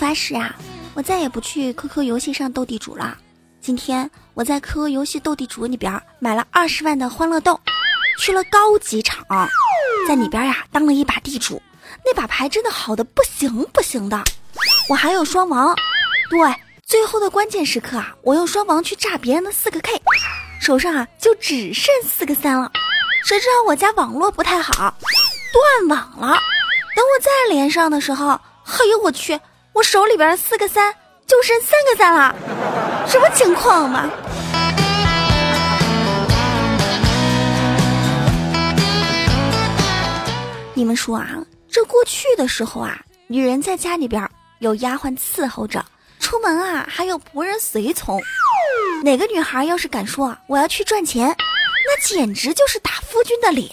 发誓啊，我再也不去 QQ 游戏上斗地主了。今天我在 QQ 游戏斗地主里边买了二十万的欢乐豆，去了高级场，在里边呀当了一把地主，那把牌真的好的不行不行的。我还有双王，对，最后的关键时刻啊，我用双王去炸别人的四个 K，手上啊就只剩四个三了。谁知道我家网络不太好，断网了。等我再连上的时候，哎呦我去，我手里边四个三就剩三个三了，什么情况嘛？你们说啊，这过去的时候啊，女人在家里边有丫鬟伺候着，出门啊还有仆人随从。哪个女孩要是敢说我要去赚钱，那简直就是打夫君的脸，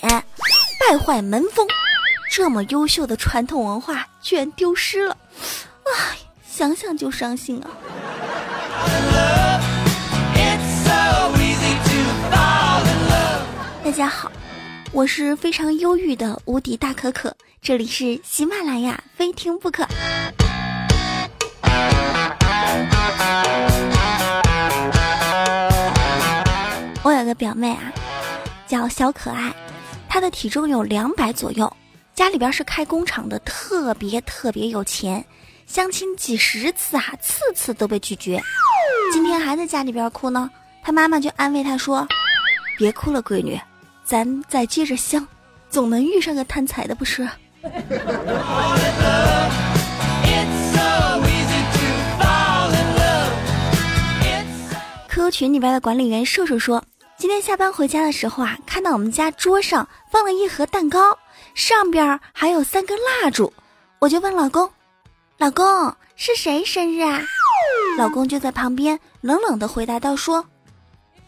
败坏门风。这么优秀的传统文化居然丢失了，唉，想想就伤心啊！大家好，我是非常忧郁的无敌大可可，这里是喜马拉雅，非听不可。我有个表妹啊，叫小可爱，她的体重有两百左右。家里边是开工厂的，特别特别有钱，相亲几十次啊，次次都被拒绝。今天还在家里边哭呢，他妈妈就安慰他说：“别哭了，闺女，咱再接着相，总能遇上个贪财的，不是？”？”QQ 群里边的管理员瘦瘦说：“今天下班回家的时候啊，看到我们家桌上放了一盒蛋糕。”上边还有三根蜡烛，我就问老公：“老公是谁生日啊？”老公就在旁边冷冷的回答道：“说，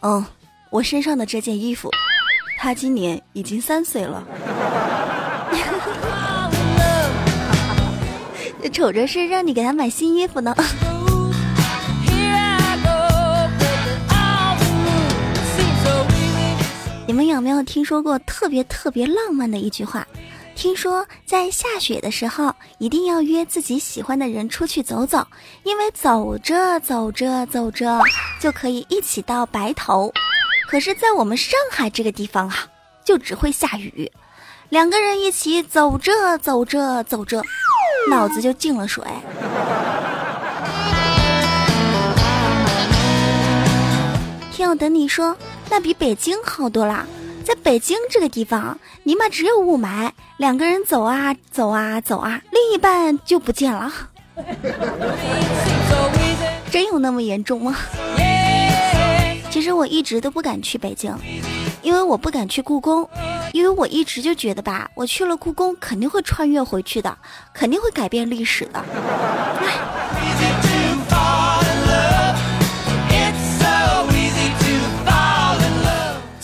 嗯，我身上的这件衣服，他今年已经三岁了。瞅着是让你给他买新衣服呢。你们有没有听说过特别特别浪漫的一句话？听说在下雪的时候，一定要约自己喜欢的人出去走走，因为走着走着走着就可以一起到白头。可是，在我们上海这个地方啊，就只会下雨。两个人一起走着走着走着，脑子就进了水。听我等你说。那比北京好多啦，在北京这个地方，尼玛只有雾霾，两个人走啊走啊走啊，另一半就不见了。真有那么严重吗？其实我一直都不敢去北京，因为我不敢去故宫，因为我一直就觉得吧，我去了故宫肯定会穿越回去的，肯定会改变历史的。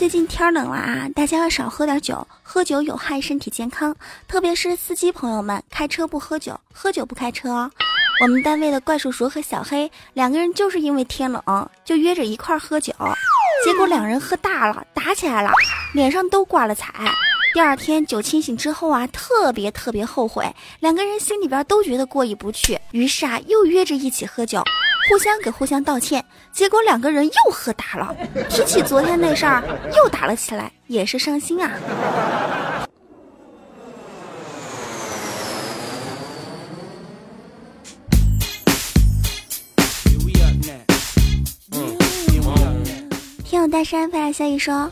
最近天冷了啊，大家要少喝点酒，喝酒有害身体健康，特别是司机朋友们，开车不喝酒，喝酒不开车哦。我们单位的怪叔叔和小黑两个人就是因为天冷，就约着一块喝酒，结果两人喝大了，打起来了，脸上都挂了彩。第二天酒清醒之后啊，特别特别后悔，两个人心里边都觉得过意不去，于是啊，又约着一起喝酒。互相给互相道歉，结果两个人又喝大了。提起昨天那事儿，又打了起来，也是伤心啊。听友大山发来消息说：“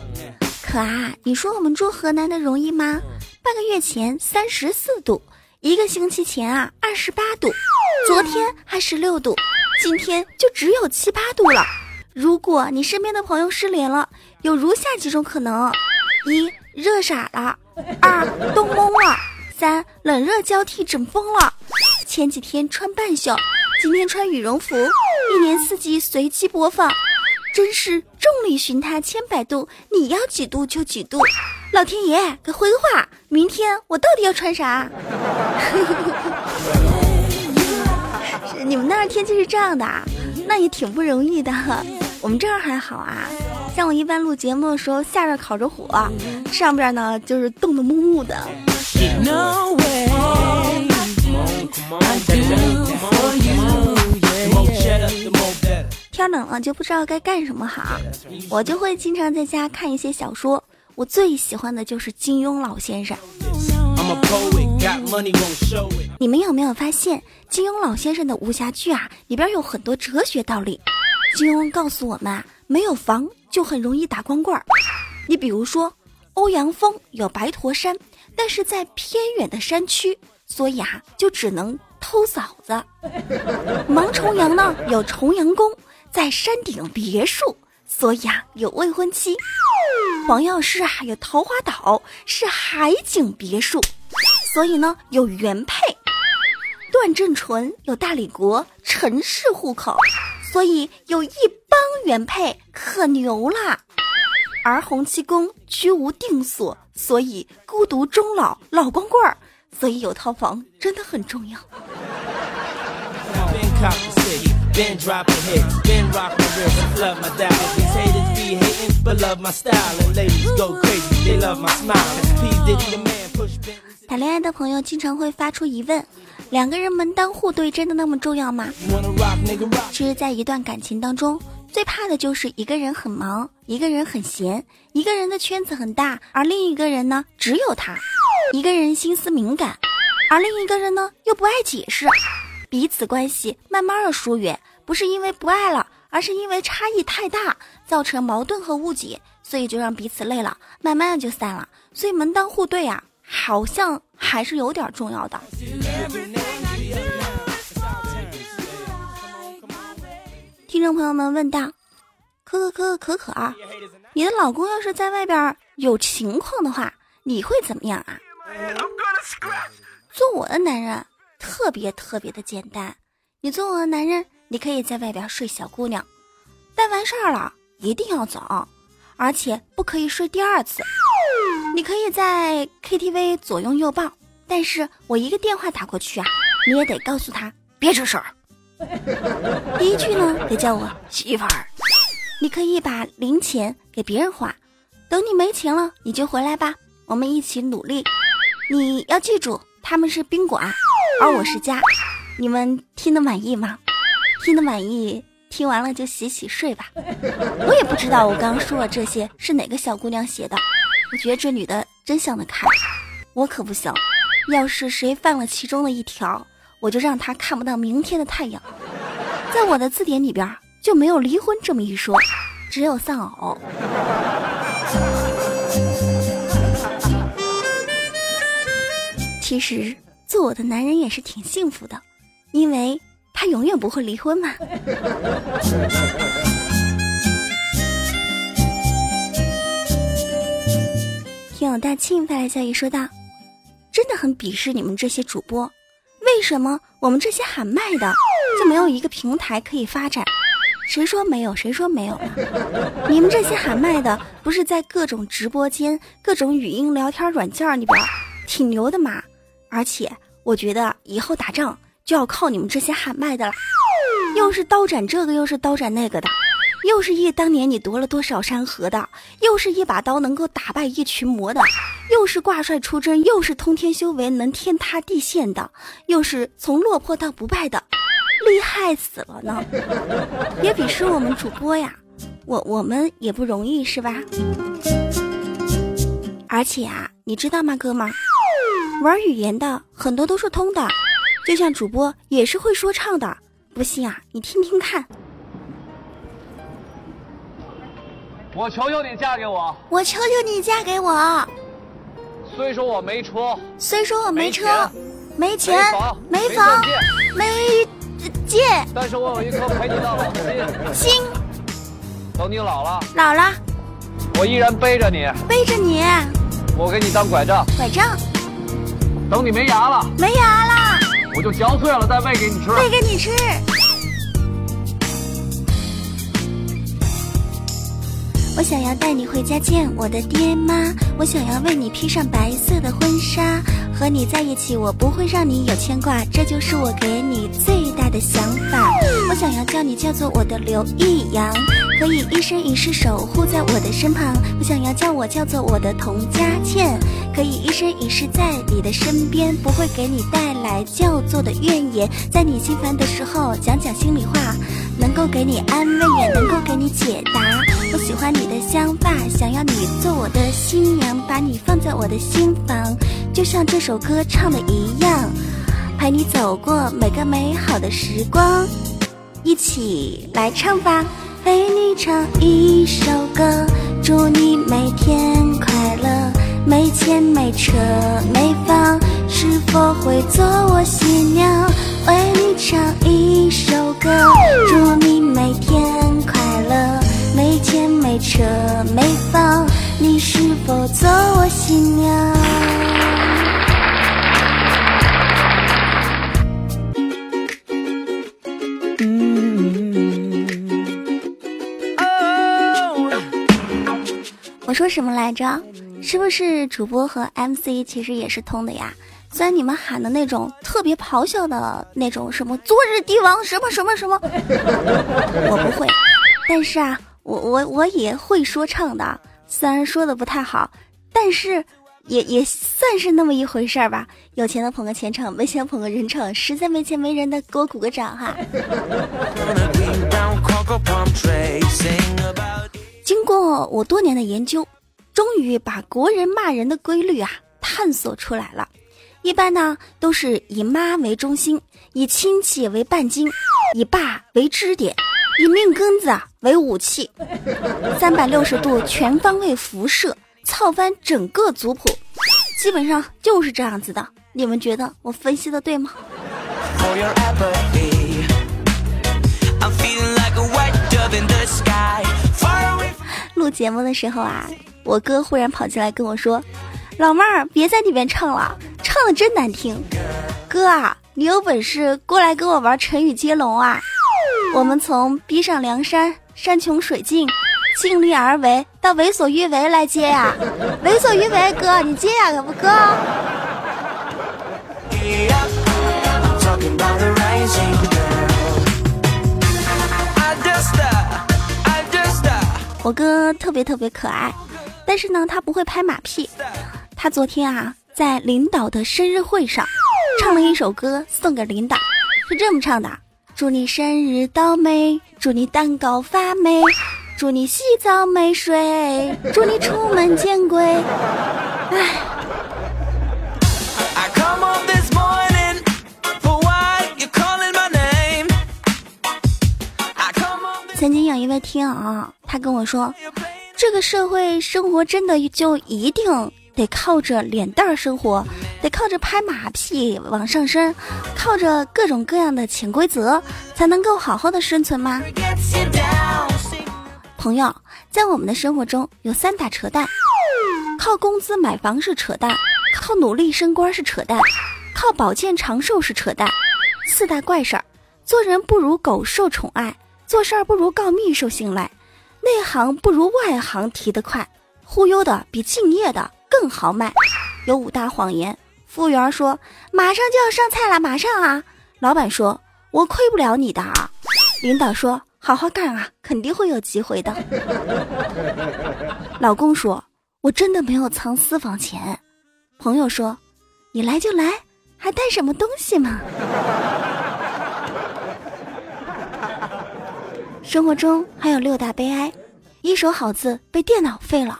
可啊，你说我们住河南的容易吗？半个月前三十四度，一个星期前啊二十八度，昨天还十六度。”今天就只有七八度了。如果你身边的朋友失联了，有如下几种可能：一、热傻了；二、冻懵了；三、冷热交替整疯了。前几天穿半袖，今天穿羽绒服，一年四季随机播放，真是众里寻他千百度，你要几度就几度。老天爷给回个话，明天我到底要穿啥？你们那儿天气是这样的啊，那也挺不容易的。我们这儿还好啊，像我一般录节目的时候，下边烤着火，上边呢就是冻得木木的。天冷了就不知道该干什么好，我就会经常在家看一些小说。我最喜欢的就是金庸老先生。你们有没有发现，金庸老先生的武侠剧啊，里边有很多哲学道理。金庸告诉我们啊，没有房就很容易打光棍儿。你比如说，欧阳锋有白驼山，但是在偏远的山区，所以啊，就只能偷嫂子。王重阳呢，有重阳宫。在山顶别墅，所以啊有未婚妻。黄药师啊有桃花岛，是海景别墅，所以呢有原配。段正淳有大理国陈氏户口，所以有一帮原配，可牛啦。而洪七公居无定所，所以孤独终老，老光棍儿，所以有套房真的很重要。谈恋爱的朋友经常会发出疑问：两个人门当户对真的那么重要吗？其实，在一段感情当中，最怕的就是一个人很忙，一个人很闲，一个人的圈子很大，而另一个人呢，只有他；一个人心思敏感，而另一个人呢，又不爱解释。彼此关系慢慢的疏远，不是因为不爱了，而是因为差异太大，造成矛盾和误解，所以就让彼此累了，慢慢的就散了。所以门当户对啊，好像还是有点重要的。听众朋友们问道：可可可可可可，你的老公要是在外边有情况的话，你会怎么样啊？做我的男人。特别特别的简单，你做我的男人，你可以在外边睡小姑娘，但完事儿了一定要走，而且不可以睡第二次。你可以在 KTV 左拥右抱，但是我一个电话打过去啊，你也得告诉他别吱声儿。第一句呢，得叫我媳妇儿。你可以把零钱给别人花，等你没钱了，你就回来吧，我们一起努力。你要记住，他们是宾馆。而我是家，你们听得满意吗？听得满意，听完了就洗洗睡吧。我也不知道我刚刚说的这些是哪个小姑娘写的。我觉得这女的真想得开，我可不行。要是谁犯了其中的一条，我就让他看不到明天的太阳。在我的字典里边就没有离婚这么一说，只有丧偶。其实。做我的男人也是挺幸福的，因为他永远不会离婚嘛。友大庆发来消息说道：“真的很鄙视你们这些主播，为什么我们这些喊麦的就没有一个平台可以发展？谁说没有？谁说没有？你们这些喊麦的不是在各种直播间、各种语音聊天软件里边挺牛的吗？而且。”我觉得以后打仗就要靠你们这些喊麦的了，又是刀斩这个，又是刀斩那个的，又是一当年你夺了多少山河的，又是一把刀能够打败一群魔的，又是挂帅出征，又是通天修为能天塌地陷的，又是从落魄到不败的，厉害死了呢！别鄙视我们主播呀，我我们也不容易是吧？而且啊，你知道吗，哥们？玩语言的很多都是通的，就像主播也是会说唱的。不信啊，你听听看。我求求你嫁给我！我求求你嫁给我！虽说我没车，虽说我没车，没钱，没房，没借，但是我有一颗陪你到老的心。心。等你老了，老了，我依然背着你，背着你，我给你当拐杖，拐杖。等你没牙了，没牙了，我就嚼碎了再喂给你吃，喂给你吃。我想要带你回家见我的爹妈，我想要为你披上白色的婚纱，和你在一起，我不会让你有牵挂，这就是我给你最大的想法。我想要叫你叫做我的刘易阳，可以一生一世守护在我的身旁。我想要叫我叫做我的童佳倩，可以一生一世在你的身边，不会给你带来叫做的怨言。在你心烦的时候，讲讲心里话，能够给你安慰，也能够给你解答。我喜欢你的想法，想要你做我的新娘，把你放在我的心房。就像这首歌唱的一样，陪你走过每个美好的时光，一起来唱吧，陪你唱一首歌，祝你每天快乐，没钱没车没房，是否会做我新娘？为你唱一首歌，祝你每天快乐，没钱没车没房，你是否做我新娘？我说什么来着？是不是主播和 MC 其实也是通的呀？虽然你们喊的那种特别咆哮的那种什么昨日帝王什么什么什么，我不会。但是啊，我我我也会说唱的，虽然说的不太好，但是也也算是那么一回事儿吧。有钱的捧个钱场，没钱捧个人场，实在没钱没人的给我鼓个掌哈。经过我多年的研究，终于把国人骂人的规律啊探索出来了。一般呢都是以妈为中心，以亲戚为半径，以爸为支点，以命根子啊为武器，三百六十度全方位辐射，操翻整个族谱，基本上就是这样子的。你们觉得我分析的对吗？录节目的时候啊，我哥忽然跑进来跟我说：“老妹儿，别在里边唱了，唱的真难听。”哥啊，你有本事过来跟我玩成语接龙啊！我们从逼上梁山，山穷水尽，尽力而为，到为所欲为来接呀！为所欲为，哥你接呀，可不哥？我哥特别特别可爱，但是呢，他不会拍马屁。他昨天啊，在领导的生日会上，唱了一首歌送给领导，是这么唱的：祝你生日倒霉，祝你蛋糕发霉，祝你洗澡没水，祝你出门见鬼。唉。曾经有一位听友，他跟我说：“这个社会生活真的就一定得靠着脸蛋儿生活，得靠着拍马屁往上升，靠着各种各样的潜规则才能够好好的生存吗？”朋友，在我们的生活中有三大扯淡：靠工资买房是扯淡，靠努力升官是扯淡，靠保健长寿是扯淡。四大怪事儿，做人不如狗受宠爱。做事儿不如告密受信赖，内行不如外行提得快，忽悠的比敬业的更豪迈。有五大谎言。服务员说：“马上就要上菜了，马上啊！”老板说：“我亏不了你的啊。”领导说：“好好干啊，肯定会有机会的。”老公说：“我真的没有藏私房钱。”朋友说：“你来就来，还带什么东西吗？”生活中还有六大悲哀：一手好字被电脑废了，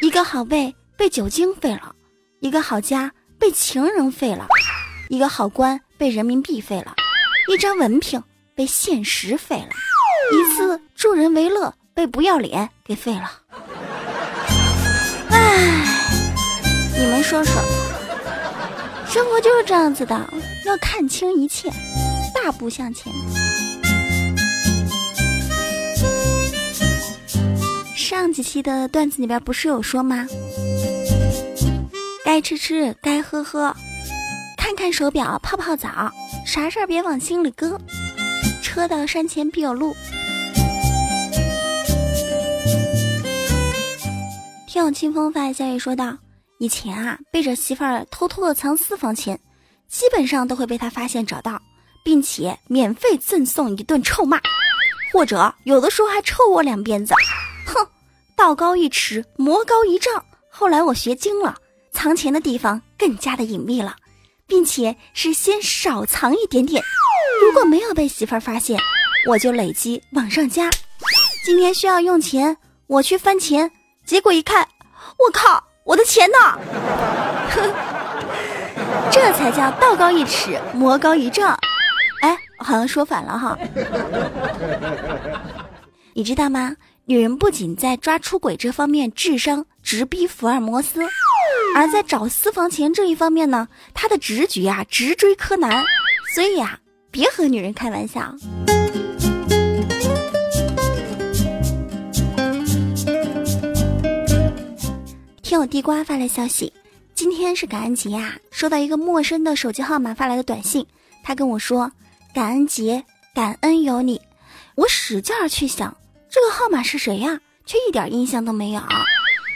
一个好胃被酒精废了，一个好家被情人废了，一个好官被人民币废了，一张文凭被现实废了，一次助人为乐被不要脸给废了。唉，你们说说，生活就是这样子的，要看清一切，大步向前。上几期的段子里边不是有说吗？该吃吃，该喝喝，看看手表，泡泡澡，啥事儿别往心里搁。车到山前必有路。听我清风发消息说道：以前啊，背着媳妇儿偷偷的藏私房钱，基本上都会被他发现找到，并且免费赠送一顿臭骂，或者有的时候还抽我两鞭子。道高一尺，魔高一丈。后来我学精了，藏钱的地方更加的隐秘了，并且是先少藏一点点。如果没有被媳妇儿发现，我就累积往上加。今天需要用钱，我去翻钱，结果一看，我靠，我的钱呢？这才叫道高一尺，魔高一丈。哎，好像说反了哈。你知道吗？女人不仅在抓出轨这方面智商直逼福尔摩斯，而在找私房钱这一方面呢，她的直觉啊直追柯南。所以啊，别和女人开玩笑。听我地瓜发来消息，今天是感恩节呀，收到一个陌生的手机号码发来的短信，他跟我说感恩节，感恩有你。我使劲儿去想这个号码是谁呀，却一点印象都没有。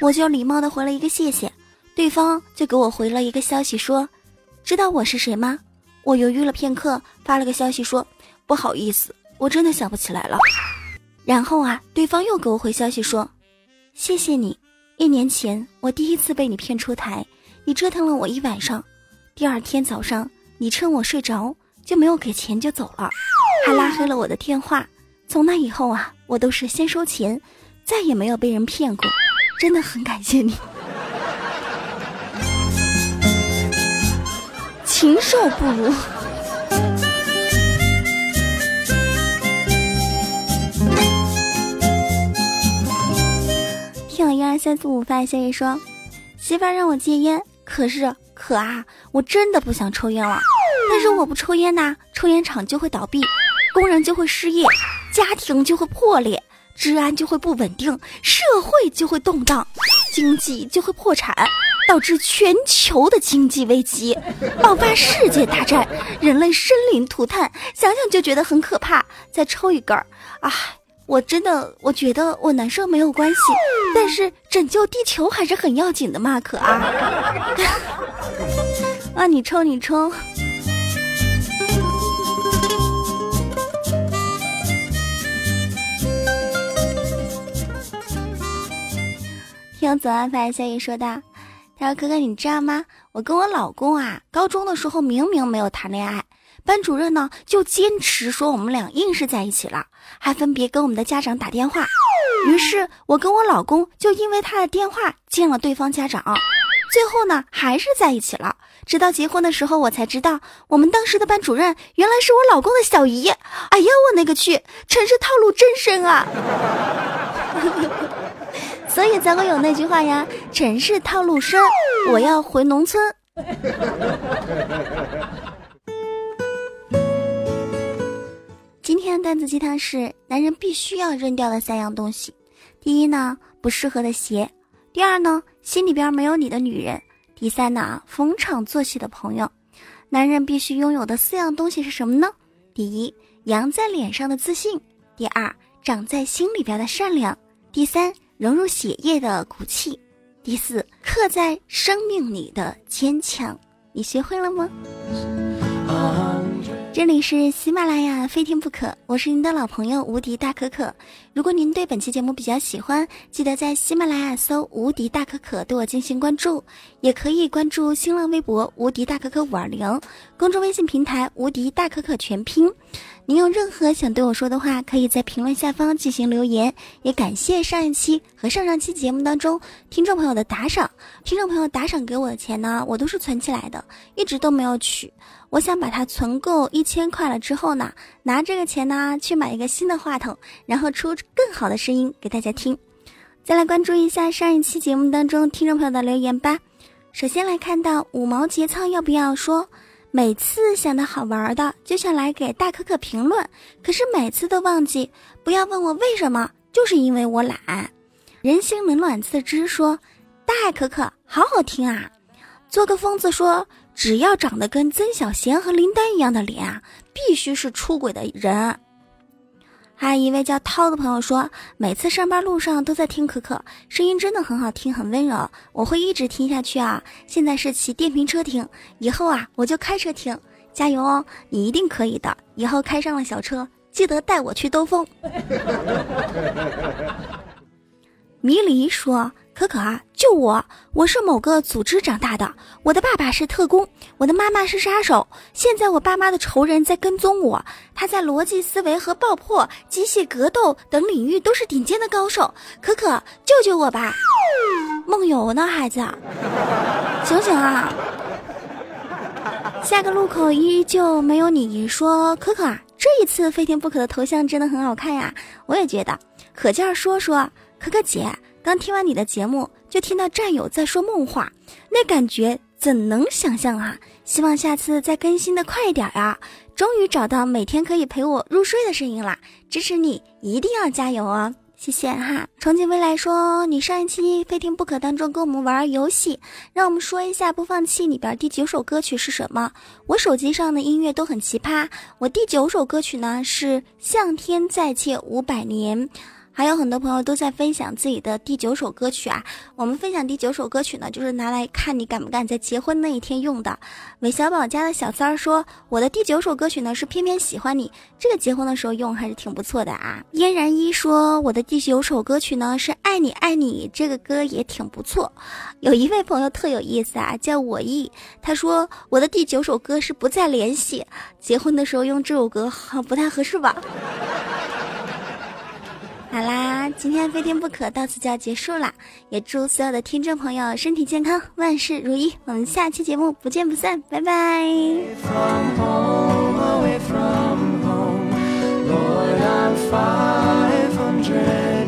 我就礼貌的回了一个谢谢，对方就给我回了一个消息说，知道我是谁吗？我犹豫了片刻，发了个消息说不好意思，我真的想不起来了。然后啊，对方又给我回消息说，谢谢你。一年前，我第一次被你骗出台，你折腾了我一晚上。第二天早上，你趁我睡着就没有给钱就走了，还拉黑了我的电话。从那以后啊，我都是先收钱，再也没有被人骗过。真的很感谢你，禽兽不如。听我一二三四五发消息说，媳妇让我戒烟，可是可啊，我真的不想抽烟了。但是我不抽烟呐，抽烟厂就会倒闭，工人就会失业，家庭就会破裂，治安就会不稳定，社会就会动荡，经济就会破产，导致全球的经济危机，爆发世界大战，人类生灵涂炭，想想就觉得很可怕。再抽一根儿，啊。我真的，我觉得我难受没有关系，但是拯救地球还是很要紧的嘛，可啊！啊，你抽你抽。听左岸发消息说道：“他说哥哥，你知道吗？我跟我老公啊，高中的时候明明没有谈恋爱。”班主任呢，就坚持说我们俩硬是在一起了，还分别跟我们的家长打电话。于是我跟我老公就因为他的电话见了对方家长，最后呢还是在一起了。直到结婚的时候，我才知道我们当时的班主任原来是我老公的小姨。哎呀，我那个去，城市套路真深啊！所以才会有那句话呀，城市套路深，我要回农村。今天的段子鸡汤是男人必须要扔掉的三样东西：第一呢，不适合的鞋；第二呢，心里边没有你的女人；第三呢，逢场作戏的朋友。男人必须拥有的四样东西是什么呢？第一，扬在脸上的自信；第二，长在心里边的善良；第三，融入血液的骨气；第四，刻在生命里的坚强。你学会了吗？这里是喜马拉雅，非听不可。我是您的老朋友无敌大可可。如果您对本期节目比较喜欢，记得在喜马拉雅搜“无敌大可可”对我进行关注，也可以关注新浪微博“无敌大可可五二零”，公众微信平台“无敌大可可全拼”。您有任何想对我说的话，可以在评论下方进行留言。也感谢上一期和上上期节目当中听众朋友的打赏。听众朋友打赏给我的钱呢，我都是存起来的，一直都没有取。我想把它存够一千块了之后呢，拿这个钱呢去买一个新的话筒，然后出更好的声音给大家听。再来关注一下上一期节目当中听众朋友的留言吧。首先来看到五毛节操要不要说，每次想到好玩的就想来给大可可评论，可是每次都忘记。不要问我为什么，就是因为我懒。人心冷暖自知说，大可可好好听啊。做个疯子说。只要长得跟曾小贤和林丹一样的脸啊，必须是出轨的人。还有一位叫涛的朋友说，每次上班路上都在听可可声音，真的很好听，很温柔，我会一直听下去啊。现在是骑电瓶车听，以后啊我就开车听，加油哦，你一定可以的。以后开上了小车，记得带我去兜风。迷离说。可可啊，就我，我是某个组织长大的。我的爸爸是特工，我的妈妈是杀手。现在我爸妈的仇人在跟踪我，他在逻辑思维和爆破、机械格斗等领域都是顶尖的高手。可可，救救我吧！梦游呢，孩子，醒醒啊！下个路口依旧没有你。说可可啊，这一次飞天不可的头像真的很好看呀，我也觉得。可劲儿说说，可可姐。刚听完你的节目，就听到战友在说梦话，那感觉怎能想象啊！希望下次再更新的快一点啊！终于找到每天可以陪我入睡的声音啦！支持你，一定要加油哦！谢谢哈！憧憬未来说，你上一期非听不可当中跟我们玩游戏，让我们说一下播放器里边第九首歌曲是什么？我手机上的音乐都很奇葩，我第九首歌曲呢是《向天再借五百年》。还有很多朋友都在分享自己的第九首歌曲啊，我们分享第九首歌曲呢，就是拿来看你敢不敢在结婚那一天用的。韦小宝家的小三儿说，我的第九首歌曲呢是偏偏喜欢你，这个结婚的时候用还是挺不错的啊。嫣然一说，我的第九首歌曲呢是爱你爱你，这个歌也挺不错。有一位朋友特有意思啊，叫我意，他说我的第九首歌是不再联系，结婚的时候用这首歌好像不太合适吧。好啦，今天非听不可到此就要结束啦，也祝所有的听众朋友身体健康，万事如意。我们下期节目不见不散，拜拜。Lord, I'm five hundred.